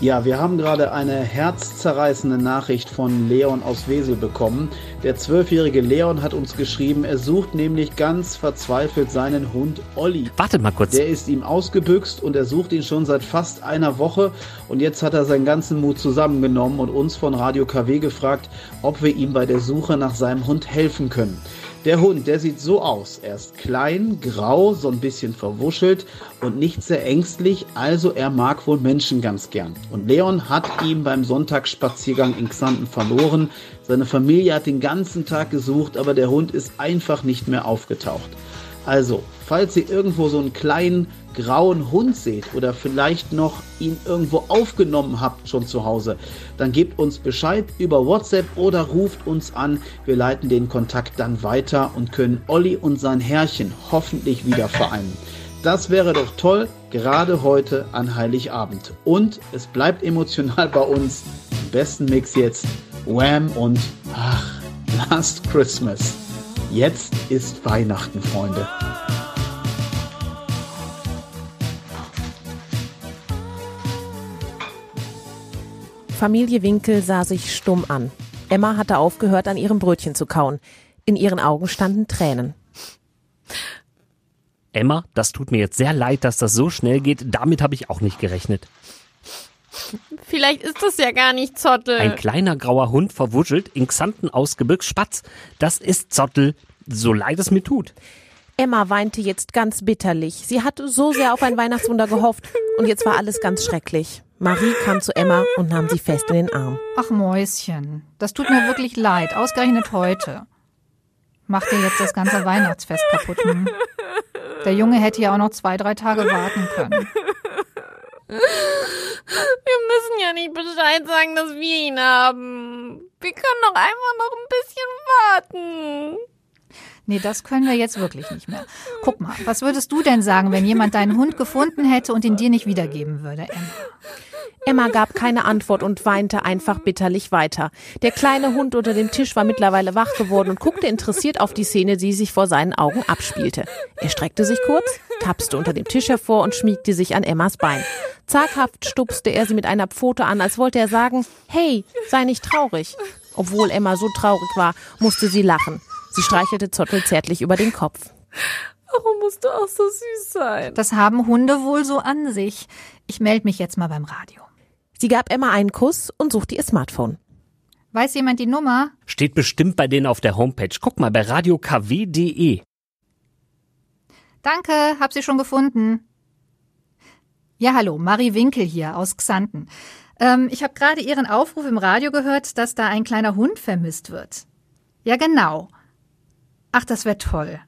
Ja, wir haben gerade eine herzzerreißende Nachricht von Leon aus Wesel bekommen. Der zwölfjährige Leon hat uns geschrieben, er sucht nämlich ganz verzweifelt seinen Hund Olli. Wartet mal kurz. Der ist ihm ausgebüxt und er sucht ihn schon seit fast einer Woche. Und jetzt hat er seinen ganzen Mut zusammengenommen und uns von Radio KW gefragt, ob wir ihm bei der Suche nach seinem Hund helfen können. Der Hund, der sieht so aus. Er ist klein, grau, so ein bisschen verwuschelt und nicht sehr ängstlich, also er mag wohl Menschen ganz gern. Und Leon hat ihn beim Sonntagsspaziergang in Xanten verloren. Seine Familie hat den ganzen Tag gesucht, aber der Hund ist einfach nicht mehr aufgetaucht. Also, falls ihr irgendwo so einen kleinen grauen Hund seht oder vielleicht noch ihn irgendwo aufgenommen habt schon zu Hause, dann gebt uns Bescheid über WhatsApp oder ruft uns an. Wir leiten den Kontakt dann weiter und können Olli und sein Herrchen hoffentlich wieder vereinen. Das wäre doch toll, gerade heute an Heiligabend. Und es bleibt emotional bei uns. Im besten Mix jetzt Wham und ach, Last Christmas. Jetzt ist Weihnachten, Freunde. Familie Winkel sah sich stumm an. Emma hatte aufgehört, an ihrem Brötchen zu kauen. In ihren Augen standen Tränen. Emma, das tut mir jetzt sehr leid, dass das so schnell geht. Damit habe ich auch nicht gerechnet. Vielleicht ist das ja gar nicht Zottel. Ein kleiner grauer Hund verwuschelt in Xanten aus Gebirgsspatz. Das ist Zottel, so leid es mir tut. Emma weinte jetzt ganz bitterlich. Sie hatte so sehr auf ein Weihnachtswunder gehofft und jetzt war alles ganz schrecklich. Marie kam zu Emma und nahm sie fest in den Arm. Ach Mäuschen, das tut mir wirklich leid, ausgerechnet heute. Macht dir jetzt das ganze Weihnachtsfest kaputt. Hm? Der Junge hätte ja auch noch zwei, drei Tage warten können. Wir müssen ja nicht Bescheid sagen, dass wir ihn haben. Wir können doch einfach noch ein bisschen warten. Nee, das können wir jetzt wirklich nicht mehr. Guck mal, was würdest du denn sagen, wenn jemand deinen Hund gefunden hätte und ihn dir nicht wiedergeben würde, Emma? Emma gab keine Antwort und weinte einfach bitterlich weiter. Der kleine Hund unter dem Tisch war mittlerweile wach geworden und guckte interessiert auf die Szene, die sich vor seinen Augen abspielte. Er streckte sich kurz, tapste unter dem Tisch hervor und schmiegte sich an Emmas Bein. Zaghaft stupste er sie mit einer Pfote an, als wollte er sagen, hey, sei nicht traurig. Obwohl Emma so traurig war, musste sie lachen. Sie streichelte Zottel zärtlich über den Kopf. Warum musst du auch so süß sein? Das haben Hunde wohl so an sich. Ich melde mich jetzt mal beim Radio. Sie gab Emma einen Kuss und suchte ihr Smartphone. Weiß jemand die Nummer? Steht bestimmt bei denen auf der Homepage. Guck mal bei radiokw.de. Danke, hab sie schon gefunden. Ja, hallo, Marie Winkel hier aus Xanten. Ähm, ich habe gerade Ihren Aufruf im Radio gehört, dass da ein kleiner Hund vermisst wird. Ja, genau. Ach, das wäre toll.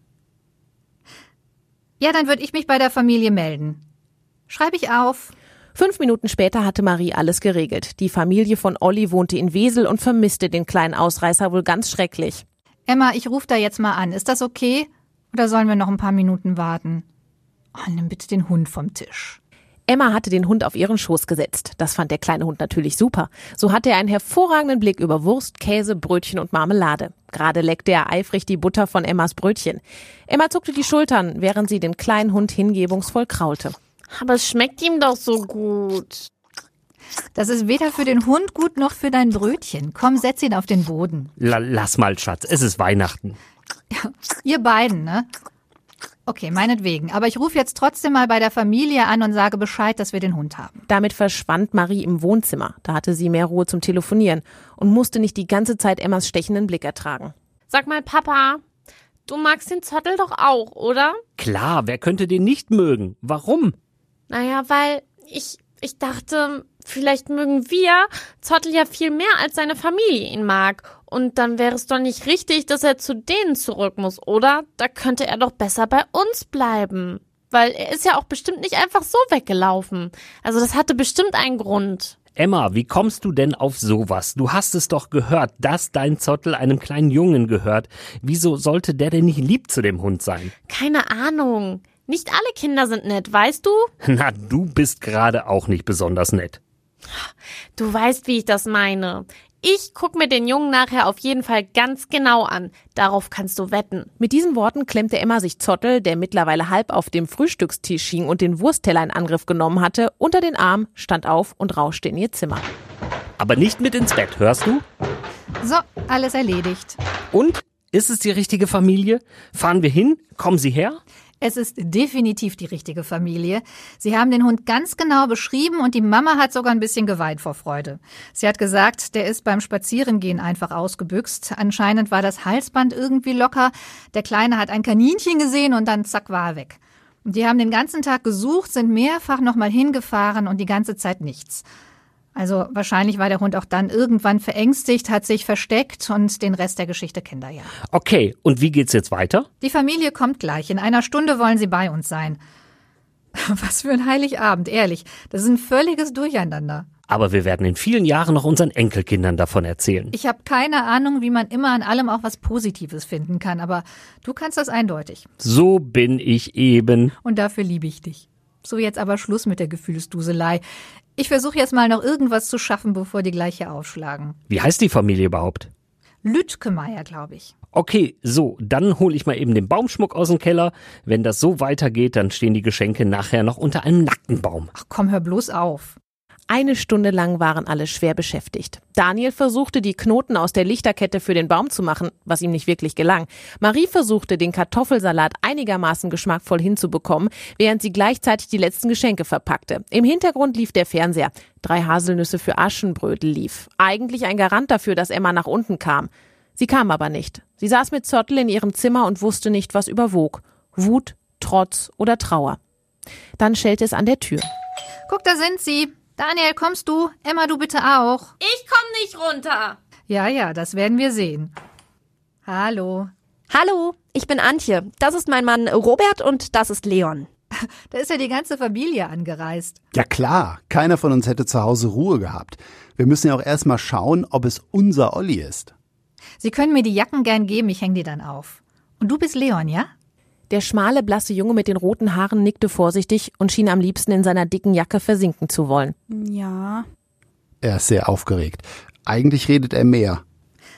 Ja, dann würde ich mich bei der Familie melden. Schreibe ich auf. Fünf Minuten später hatte Marie alles geregelt. Die Familie von Olli wohnte in Wesel und vermisste den kleinen Ausreißer wohl ganz schrecklich. Emma, ich rufe da jetzt mal an. Ist das okay? Oder sollen wir noch ein paar Minuten warten? Oh, nimm bitte den Hund vom Tisch. Emma hatte den Hund auf ihren Schoß gesetzt. Das fand der kleine Hund natürlich super. So hatte er einen hervorragenden Blick über Wurst, Käse, Brötchen und Marmelade. Gerade leckte er eifrig die Butter von Emmas Brötchen. Emma zuckte die Schultern, während sie den kleinen Hund hingebungsvoll kraulte. Aber es schmeckt ihm doch so gut. Das ist weder für den Hund gut noch für dein Brötchen. Komm, setz ihn auf den Boden. La lass mal, Schatz. Es ist Weihnachten. Ja, ihr beiden, ne? Okay, meinetwegen. Aber ich rufe jetzt trotzdem mal bei der Familie an und sage Bescheid, dass wir den Hund haben. Damit verschwand Marie im Wohnzimmer. Da hatte sie mehr Ruhe zum Telefonieren und musste nicht die ganze Zeit Emmas stechenden Blick ertragen. Sag mal, Papa, du magst den Zottel doch auch, oder? Klar, wer könnte den nicht mögen? Warum? Naja, weil ich, ich dachte, vielleicht mögen wir Zottel ja viel mehr als seine Familie ihn mag. Und dann wäre es doch nicht richtig, dass er zu denen zurück muss, oder? Da könnte er doch besser bei uns bleiben. Weil er ist ja auch bestimmt nicht einfach so weggelaufen. Also das hatte bestimmt einen Grund. Emma, wie kommst du denn auf sowas? Du hast es doch gehört, dass dein Zottel einem kleinen Jungen gehört. Wieso sollte der denn nicht lieb zu dem Hund sein? Keine Ahnung. Nicht alle Kinder sind nett, weißt du? Na, du bist gerade auch nicht besonders nett. Du weißt, wie ich das meine. Ich guck mir den Jungen nachher auf jeden Fall ganz genau an. Darauf kannst du wetten. Mit diesen Worten klemmte Emma sich Zottel, der mittlerweile halb auf dem Frühstückstisch hing und den Wurstteller in Angriff genommen hatte, unter den Arm, stand auf und rauschte in ihr Zimmer. Aber nicht mit ins Bett, hörst du? So, alles erledigt. Und? Ist es die richtige Familie? Fahren wir hin? Kommen Sie her? Es ist definitiv die richtige Familie. Sie haben den Hund ganz genau beschrieben und die Mama hat sogar ein bisschen geweint vor Freude. Sie hat gesagt, der ist beim Spazierengehen einfach ausgebüxt. Anscheinend war das Halsband irgendwie locker. Der Kleine hat ein Kaninchen gesehen und dann zack war er weg. Die haben den ganzen Tag gesucht, sind mehrfach nochmal hingefahren und die ganze Zeit nichts. Also wahrscheinlich war der Hund auch dann irgendwann verängstigt, hat sich versteckt und den Rest der Geschichte kennt er ja. Okay, und wie geht's jetzt weiter? Die Familie kommt gleich. In einer Stunde wollen sie bei uns sein. Was für ein Heiligabend, ehrlich. Das ist ein völliges Durcheinander. Aber wir werden in vielen Jahren noch unseren Enkelkindern davon erzählen. Ich habe keine Ahnung, wie man immer an allem auch was Positives finden kann, aber du kannst das eindeutig. So bin ich eben. Und dafür liebe ich dich. So jetzt aber Schluss mit der Gefühlsduselei. Ich versuche jetzt mal noch irgendwas zu schaffen, bevor die gleich hier aufschlagen. Wie heißt die Familie überhaupt? Lütkemeyer, glaube ich. Okay, so, dann hole ich mal eben den Baumschmuck aus dem Keller. Wenn das so weitergeht, dann stehen die Geschenke nachher noch unter einem nackten Baum. Ach komm, hör bloß auf. Eine Stunde lang waren alle schwer beschäftigt. Daniel versuchte, die Knoten aus der Lichterkette für den Baum zu machen, was ihm nicht wirklich gelang. Marie versuchte, den Kartoffelsalat einigermaßen geschmackvoll hinzubekommen, während sie gleichzeitig die letzten Geschenke verpackte. Im Hintergrund lief der Fernseher. Drei Haselnüsse für Aschenbrödel lief. Eigentlich ein Garant dafür, dass Emma nach unten kam. Sie kam aber nicht. Sie saß mit Zottel in ihrem Zimmer und wusste nicht, was überwog. Wut, Trotz oder Trauer. Dann schellte es an der Tür. Guck, da sind sie. Daniel, kommst du? Emma, du bitte auch. Ich komm nicht runter. Ja, ja, das werden wir sehen. Hallo. Hallo, ich bin Antje. Das ist mein Mann Robert und das ist Leon. Da ist ja die ganze Familie angereist. Ja klar, keiner von uns hätte zu Hause Ruhe gehabt. Wir müssen ja auch erstmal schauen, ob es unser Olli ist. Sie können mir die Jacken gern geben, ich hänge die dann auf. Und du bist Leon, ja? Der schmale, blasse Junge mit den roten Haaren nickte vorsichtig und schien am liebsten in seiner dicken Jacke versinken zu wollen. Ja. Er ist sehr aufgeregt. Eigentlich redet er mehr.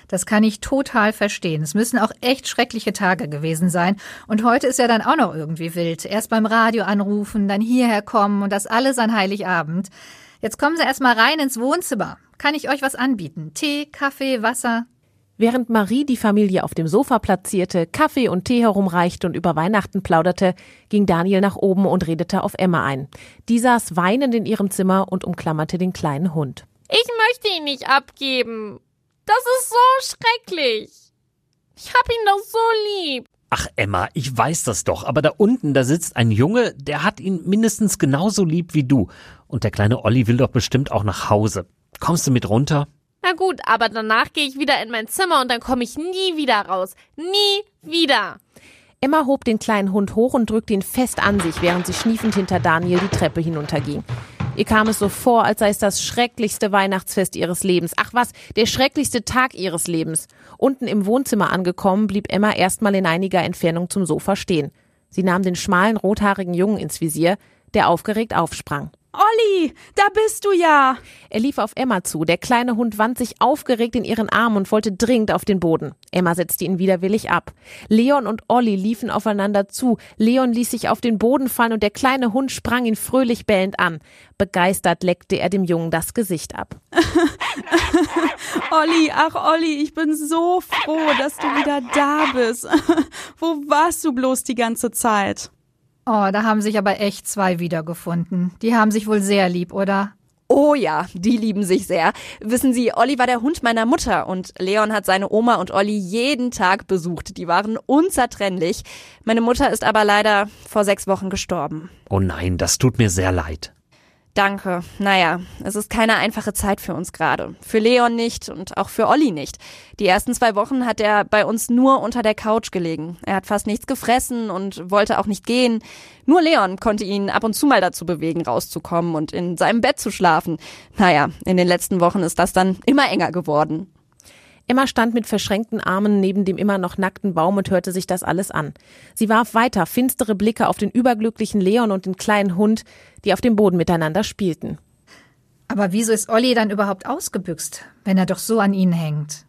Das kann ich total verstehen. Es müssen auch echt schreckliche Tage gewesen sein. Und heute ist ja dann auch noch irgendwie wild. Erst beim Radio anrufen, dann hierher kommen und das alles an Heiligabend. Jetzt kommen Sie erst mal rein ins Wohnzimmer. Kann ich euch was anbieten? Tee, Kaffee, Wasser? Während Marie die Familie auf dem Sofa platzierte, Kaffee und Tee herumreichte und über Weihnachten plauderte, ging Daniel nach oben und redete auf Emma ein. Die saß weinend in ihrem Zimmer und umklammerte den kleinen Hund. Ich möchte ihn nicht abgeben. Das ist so schrecklich. Ich hab ihn doch so lieb. Ach Emma, ich weiß das doch, aber da unten, da sitzt ein Junge, der hat ihn mindestens genauso lieb wie du. Und der kleine Olli will doch bestimmt auch nach Hause. Kommst du mit runter? Na gut, aber danach gehe ich wieder in mein Zimmer und dann komme ich nie wieder raus. Nie wieder. Emma hob den kleinen Hund hoch und drückte ihn fest an sich, während sie schniefend hinter Daniel die Treppe hinunterging. Ihr kam es so vor, als sei es das schrecklichste Weihnachtsfest ihres Lebens. Ach was, der schrecklichste Tag ihres Lebens. Unten im Wohnzimmer angekommen, blieb Emma erstmal in einiger Entfernung zum Sofa stehen. Sie nahm den schmalen, rothaarigen Jungen ins Visier, der aufgeregt aufsprang. Olli, da bist du ja. Er lief auf Emma zu. Der kleine Hund wand sich aufgeregt in ihren Arm und wollte dringend auf den Boden. Emma setzte ihn widerwillig ab. Leon und Olli liefen aufeinander zu. Leon ließ sich auf den Boden fallen und der kleine Hund sprang ihn fröhlich bellend an. Begeistert leckte er dem Jungen das Gesicht ab. Olli, ach Olli, ich bin so froh, dass du wieder da bist. Wo warst du bloß die ganze Zeit? Oh, da haben sich aber echt zwei wiedergefunden. Die haben sich wohl sehr lieb, oder? Oh ja, die lieben sich sehr. Wissen Sie, Olli war der Hund meiner Mutter und Leon hat seine Oma und Olli jeden Tag besucht. Die waren unzertrennlich. Meine Mutter ist aber leider vor sechs Wochen gestorben. Oh nein, das tut mir sehr leid. Danke. Naja, es ist keine einfache Zeit für uns gerade. Für Leon nicht und auch für Olli nicht. Die ersten zwei Wochen hat er bei uns nur unter der Couch gelegen. Er hat fast nichts gefressen und wollte auch nicht gehen. Nur Leon konnte ihn ab und zu mal dazu bewegen, rauszukommen und in seinem Bett zu schlafen. Naja, in den letzten Wochen ist das dann immer enger geworden. Emma stand mit verschränkten Armen neben dem immer noch nackten Baum und hörte sich das alles an. Sie warf weiter finstere Blicke auf den überglücklichen Leon und den kleinen Hund, die auf dem Boden miteinander spielten. Aber wieso ist Olli dann überhaupt ausgebüxt, wenn er doch so an ihnen hängt?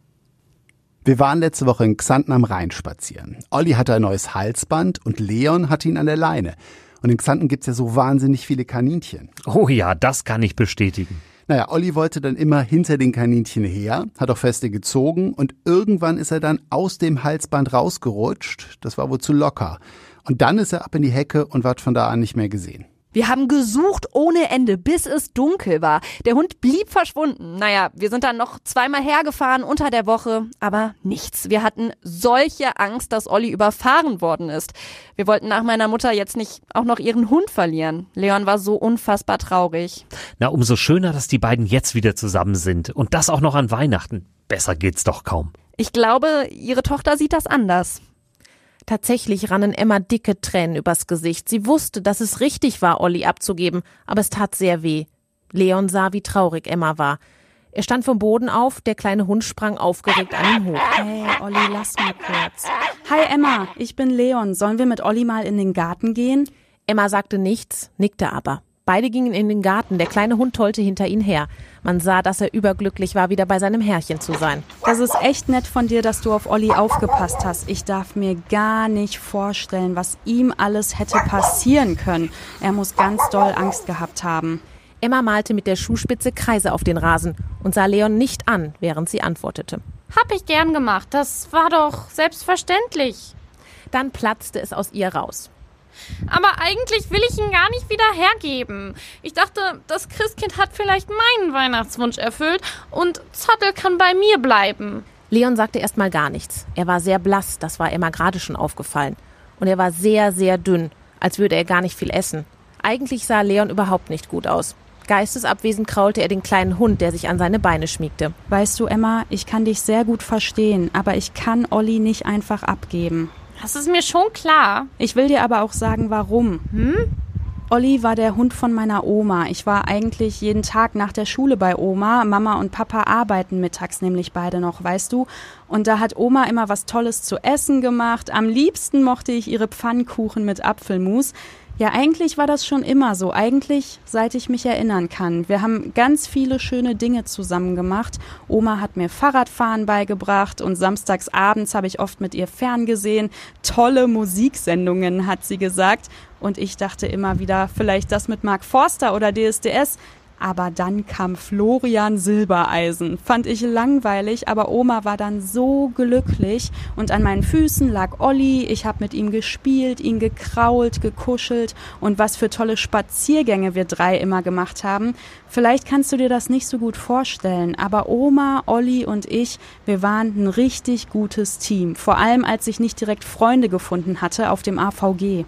Wir waren letzte Woche in Xanten am Rhein spazieren. Olli hatte ein neues Halsband und Leon hatte ihn an der Leine. Und in Xanten gibt's ja so wahnsinnig viele Kaninchen. Oh ja, das kann ich bestätigen. Naja, Olli wollte dann immer hinter den Kaninchen her, hat auch feste gezogen und irgendwann ist er dann aus dem Halsband rausgerutscht. Das war wohl zu locker. Und dann ist er ab in die Hecke und wird von da an nicht mehr gesehen. Wir haben gesucht ohne Ende, bis es dunkel war. Der Hund blieb verschwunden. Naja, wir sind dann noch zweimal hergefahren unter der Woche, aber nichts. Wir hatten solche Angst, dass Olli überfahren worden ist. Wir wollten nach meiner Mutter jetzt nicht auch noch ihren Hund verlieren. Leon war so unfassbar traurig. Na, umso schöner, dass die beiden jetzt wieder zusammen sind. Und das auch noch an Weihnachten. Besser geht's doch kaum. Ich glaube, ihre Tochter sieht das anders. Tatsächlich rannen Emma dicke Tränen übers Gesicht. Sie wusste, dass es richtig war, Olli abzugeben, aber es tat sehr weh. Leon sah, wie traurig Emma war. Er stand vom Boden auf, der kleine Hund sprang aufgeregt an ihn hoch. Hey, Olli, lass mal kurz. Hi Emma, ich bin Leon. Sollen wir mit Olli mal in den Garten gehen? Emma sagte nichts, nickte aber. Beide gingen in den Garten, der kleine Hund tollte hinter ihnen her. Man sah, dass er überglücklich war, wieder bei seinem Herrchen zu sein. Das ist echt nett von dir, dass du auf Olli aufgepasst hast. Ich darf mir gar nicht vorstellen, was ihm alles hätte passieren können. Er muss ganz doll Angst gehabt haben. Emma malte mit der Schuhspitze Kreise auf den Rasen und sah Leon nicht an, während sie antwortete. Hab ich gern gemacht. Das war doch selbstverständlich. Dann platzte es aus ihr raus. Aber eigentlich will ich ihn gar nicht wieder hergeben. Ich dachte, das Christkind hat vielleicht meinen Weihnachtswunsch erfüllt und Zottel kann bei mir bleiben. Leon sagte erst mal gar nichts. Er war sehr blass, das war Emma gerade schon aufgefallen. Und er war sehr, sehr dünn, als würde er gar nicht viel essen. Eigentlich sah Leon überhaupt nicht gut aus. Geistesabwesend kraulte er den kleinen Hund, der sich an seine Beine schmiegte. Weißt du, Emma, ich kann dich sehr gut verstehen, aber ich kann Olli nicht einfach abgeben. Das ist mir schon klar. Ich will dir aber auch sagen, warum. Hm? Olli war der Hund von meiner Oma. Ich war eigentlich jeden Tag nach der Schule bei Oma. Mama und Papa arbeiten mittags nämlich beide noch, weißt du? Und da hat Oma immer was Tolles zu essen gemacht. Am liebsten mochte ich ihre Pfannkuchen mit Apfelmus. Ja, eigentlich war das schon immer so. Eigentlich, seit ich mich erinnern kann. Wir haben ganz viele schöne Dinge zusammen gemacht. Oma hat mir Fahrradfahren beigebracht und samstags abends habe ich oft mit ihr ferngesehen. Tolle Musiksendungen, hat sie gesagt. Und ich dachte immer wieder, vielleicht das mit Mark Forster oder DSDS. Aber dann kam Florian Silbereisen. Fand ich langweilig, aber Oma war dann so glücklich. Und an meinen Füßen lag Olli. Ich habe mit ihm gespielt, ihn gekrault, gekuschelt. Und was für tolle Spaziergänge wir drei immer gemacht haben. Vielleicht kannst du dir das nicht so gut vorstellen, aber Oma, Olli und ich, wir waren ein richtig gutes Team. Vor allem, als ich nicht direkt Freunde gefunden hatte auf dem AVG.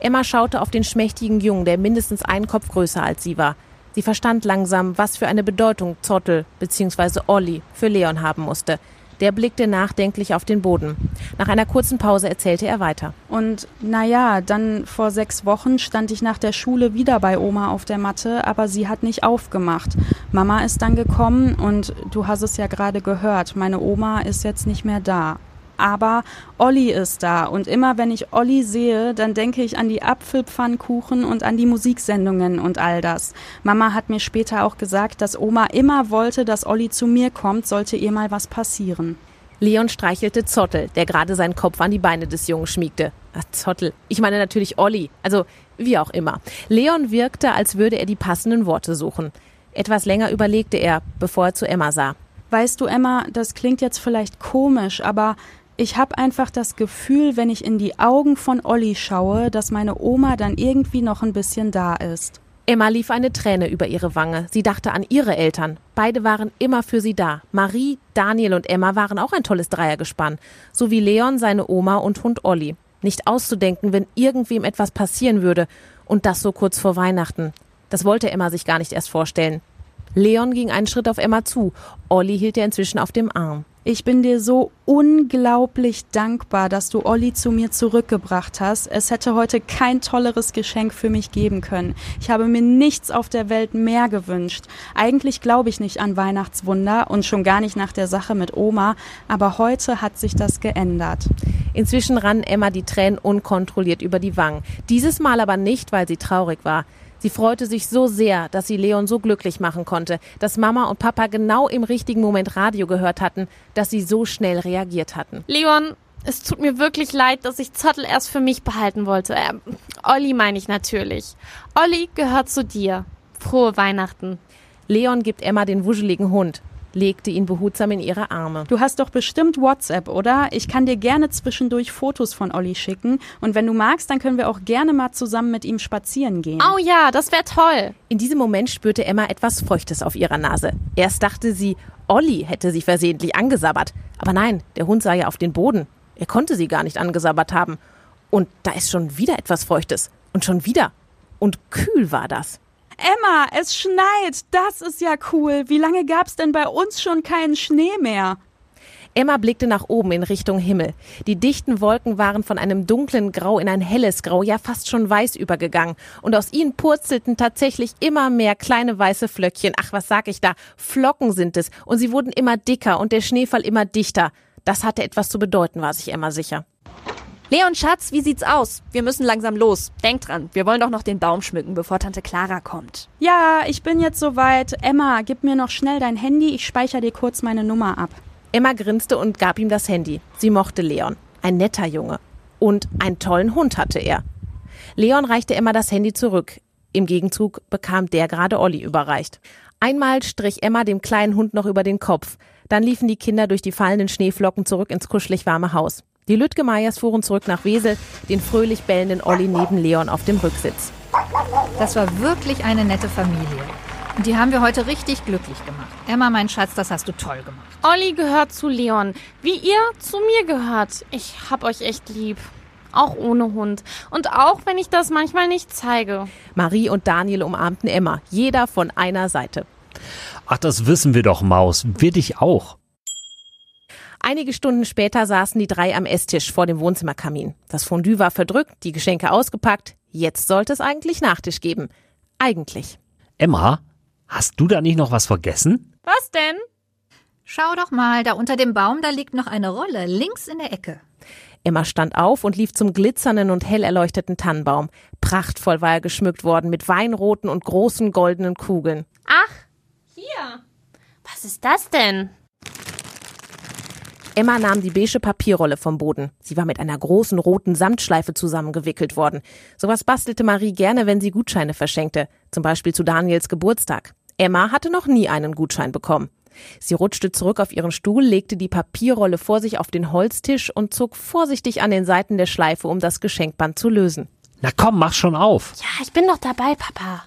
Emma schaute auf den schmächtigen Jungen, der mindestens einen Kopf größer als sie war. Sie verstand langsam, was für eine Bedeutung Zottel bzw. Olli für Leon haben musste. Der blickte nachdenklich auf den Boden. Nach einer kurzen Pause erzählte er weiter. Und naja, dann vor sechs Wochen stand ich nach der Schule wieder bei Oma auf der Matte, aber sie hat nicht aufgemacht. Mama ist dann gekommen und du hast es ja gerade gehört, meine Oma ist jetzt nicht mehr da aber Olli ist da. Und immer wenn ich Olli sehe, dann denke ich an die Apfelpfannkuchen und an die Musiksendungen und all das. Mama hat mir später auch gesagt, dass Oma immer wollte, dass Olli zu mir kommt, sollte ihr mal was passieren. Leon streichelte Zottel, der gerade seinen Kopf an die Beine des Jungen schmiegte. Ach, Zottel. Ich meine natürlich Olli. Also, wie auch immer. Leon wirkte, als würde er die passenden Worte suchen. Etwas länger überlegte er, bevor er zu Emma sah. Weißt du, Emma, das klingt jetzt vielleicht komisch, aber ich habe einfach das Gefühl, wenn ich in die Augen von Olli schaue, dass meine Oma dann irgendwie noch ein bisschen da ist. Emma lief eine Träne über ihre Wange. Sie dachte an ihre Eltern. Beide waren immer für sie da. Marie, Daniel und Emma waren auch ein tolles Dreiergespann. So wie Leon, seine Oma und Hund Olli. Nicht auszudenken, wenn irgendwem etwas passieren würde. Und das so kurz vor Weihnachten. Das wollte Emma sich gar nicht erst vorstellen. Leon ging einen Schritt auf Emma zu. Olli hielt er inzwischen auf dem Arm. Ich bin dir so unglaublich dankbar, dass du Olli zu mir zurückgebracht hast. Es hätte heute kein tolleres Geschenk für mich geben können. Ich habe mir nichts auf der Welt mehr gewünscht. Eigentlich glaube ich nicht an Weihnachtswunder und schon gar nicht nach der Sache mit Oma, aber heute hat sich das geändert. Inzwischen rannen Emma die Tränen unkontrolliert über die Wangen. Dieses Mal aber nicht, weil sie traurig war. Sie freute sich so sehr, dass sie Leon so glücklich machen konnte, dass Mama und Papa genau im richtigen Moment Radio gehört hatten, dass sie so schnell reagiert hatten. Leon, es tut mir wirklich leid, dass ich Zottel erst für mich behalten wollte. Äh, Olli meine ich natürlich. Olli gehört zu dir. Frohe Weihnachten. Leon gibt Emma den wuscheligen Hund legte ihn behutsam in ihre Arme. Du hast doch bestimmt WhatsApp, oder? Ich kann dir gerne zwischendurch Fotos von Olli schicken. Und wenn du magst, dann können wir auch gerne mal zusammen mit ihm spazieren gehen. Oh ja, das wäre toll. In diesem Moment spürte Emma etwas Feuchtes auf ihrer Nase. Erst dachte sie, Olli hätte sie versehentlich angesabbert. Aber nein, der Hund sah ja auf den Boden. Er konnte sie gar nicht angesabbert haben. Und da ist schon wieder etwas Feuchtes. Und schon wieder. Und kühl war das. Emma, es schneit. Das ist ja cool. Wie lange gab's denn bei uns schon keinen Schnee mehr? Emma blickte nach oben in Richtung Himmel. Die dichten Wolken waren von einem dunklen Grau in ein helles Grau, ja fast schon weiß übergegangen. Und aus ihnen purzelten tatsächlich immer mehr kleine weiße Flöckchen. Ach, was sag ich da? Flocken sind es. Und sie wurden immer dicker und der Schneefall immer dichter. Das hatte etwas zu bedeuten, war sich Emma sicher. Leon Schatz, wie sieht's aus? Wir müssen langsam los. Denk dran, wir wollen doch noch den Baum schmücken, bevor Tante Clara kommt. Ja, ich bin jetzt soweit. Emma, gib mir noch schnell dein Handy, ich speichere dir kurz meine Nummer ab. Emma grinste und gab ihm das Handy. Sie mochte Leon. Ein netter Junge. Und einen tollen Hund hatte er. Leon reichte Emma das Handy zurück. Im Gegenzug bekam der gerade Olli überreicht. Einmal strich Emma dem kleinen Hund noch über den Kopf. Dann liefen die Kinder durch die fallenden Schneeflocken zurück ins kuschelig warme Haus. Die Lüttgemeyers fuhren zurück nach Wesel, den fröhlich bellenden Olli neben Leon auf dem Rücksitz. Das war wirklich eine nette Familie. Und die haben wir heute richtig glücklich gemacht. Emma, mein Schatz, das hast du toll gemacht. Olli gehört zu Leon, wie ihr zu mir gehört. Ich hab euch echt lieb. Auch ohne Hund. Und auch wenn ich das manchmal nicht zeige. Marie und Daniel umarmten Emma, jeder von einer Seite. Ach, das wissen wir doch, Maus. Wir dich auch. Einige Stunden später saßen die drei am Esstisch vor dem Wohnzimmerkamin. Das Fondue war verdrückt, die Geschenke ausgepackt. Jetzt sollte es eigentlich Nachtisch geben. Eigentlich. Emma, hast du da nicht noch was vergessen? Was denn? Schau doch mal, da unter dem Baum, da liegt noch eine Rolle, links in der Ecke. Emma stand auf und lief zum glitzernden und hell erleuchteten Tannenbaum. Prachtvoll war er geschmückt worden mit weinroten und großen goldenen Kugeln. Ach, hier. Was ist das denn? Emma nahm die beige Papierrolle vom Boden. Sie war mit einer großen roten Samtschleife zusammengewickelt worden. Sowas bastelte Marie gerne, wenn sie Gutscheine verschenkte, zum Beispiel zu Daniels Geburtstag. Emma hatte noch nie einen Gutschein bekommen. Sie rutschte zurück auf ihren Stuhl, legte die Papierrolle vor sich auf den Holztisch und zog vorsichtig an den Seiten der Schleife, um das Geschenkband zu lösen. Na komm, mach schon auf. Ja, ich bin doch dabei, Papa.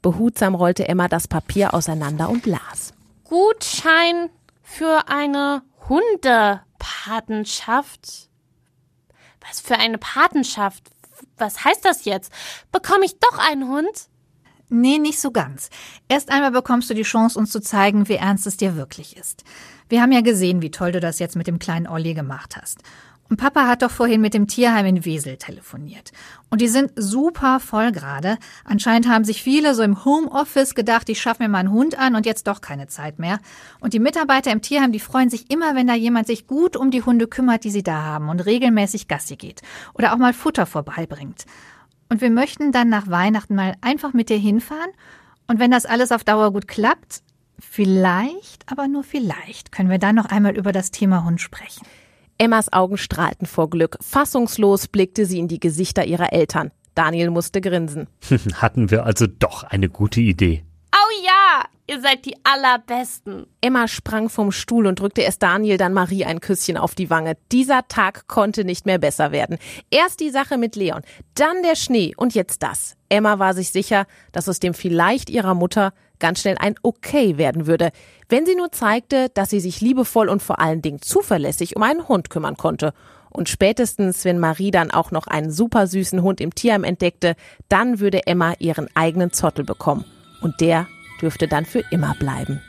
Behutsam rollte Emma das Papier auseinander und las. Gutschein für eine Hundepatenschaft? Was für eine Patenschaft? Was heißt das jetzt? Bekomme ich doch einen Hund? Nee, nicht so ganz. Erst einmal bekommst du die Chance, uns zu zeigen, wie ernst es dir wirklich ist. Wir haben ja gesehen, wie toll du das jetzt mit dem kleinen Olli gemacht hast. Und Papa hat doch vorhin mit dem Tierheim in Wesel telefoniert. Und die sind super voll gerade. Anscheinend haben sich viele so im Homeoffice gedacht, ich schaffe mir mal einen Hund an und jetzt doch keine Zeit mehr. Und die Mitarbeiter im Tierheim, die freuen sich immer, wenn da jemand sich gut um die Hunde kümmert, die sie da haben und regelmäßig Gassi geht. Oder auch mal Futter vorbeibringt. Und wir möchten dann nach Weihnachten mal einfach mit dir hinfahren. Und wenn das alles auf Dauer gut klappt, vielleicht, aber nur vielleicht, können wir dann noch einmal über das Thema Hund sprechen. Emmas Augen strahlten vor Glück. Fassungslos blickte sie in die Gesichter ihrer Eltern. Daniel musste grinsen. Hatten wir also doch eine gute Idee. Oh ja, ihr seid die allerbesten. Emma sprang vom Stuhl und drückte erst Daniel, dann Marie ein Küsschen auf die Wange. Dieser Tag konnte nicht mehr besser werden. Erst die Sache mit Leon, dann der Schnee und jetzt das. Emma war sich sicher, dass aus dem vielleicht ihrer Mutter ganz schnell ein Okay werden würde, wenn sie nur zeigte, dass sie sich liebevoll und vor allen Dingen zuverlässig um einen Hund kümmern konnte. Und spätestens, wenn Marie dann auch noch einen super Hund im Tierheim entdeckte, dann würde Emma ihren eigenen Zottel bekommen. Und der dürfte dann für immer bleiben.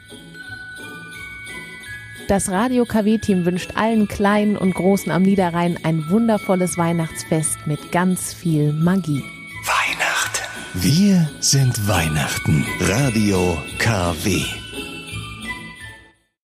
Das Radio KW-Team wünscht allen Kleinen und Großen am Niederrhein ein wundervolles Weihnachtsfest mit ganz viel Magie. Weihnachten. Wir sind Weihnachten. Radio KW.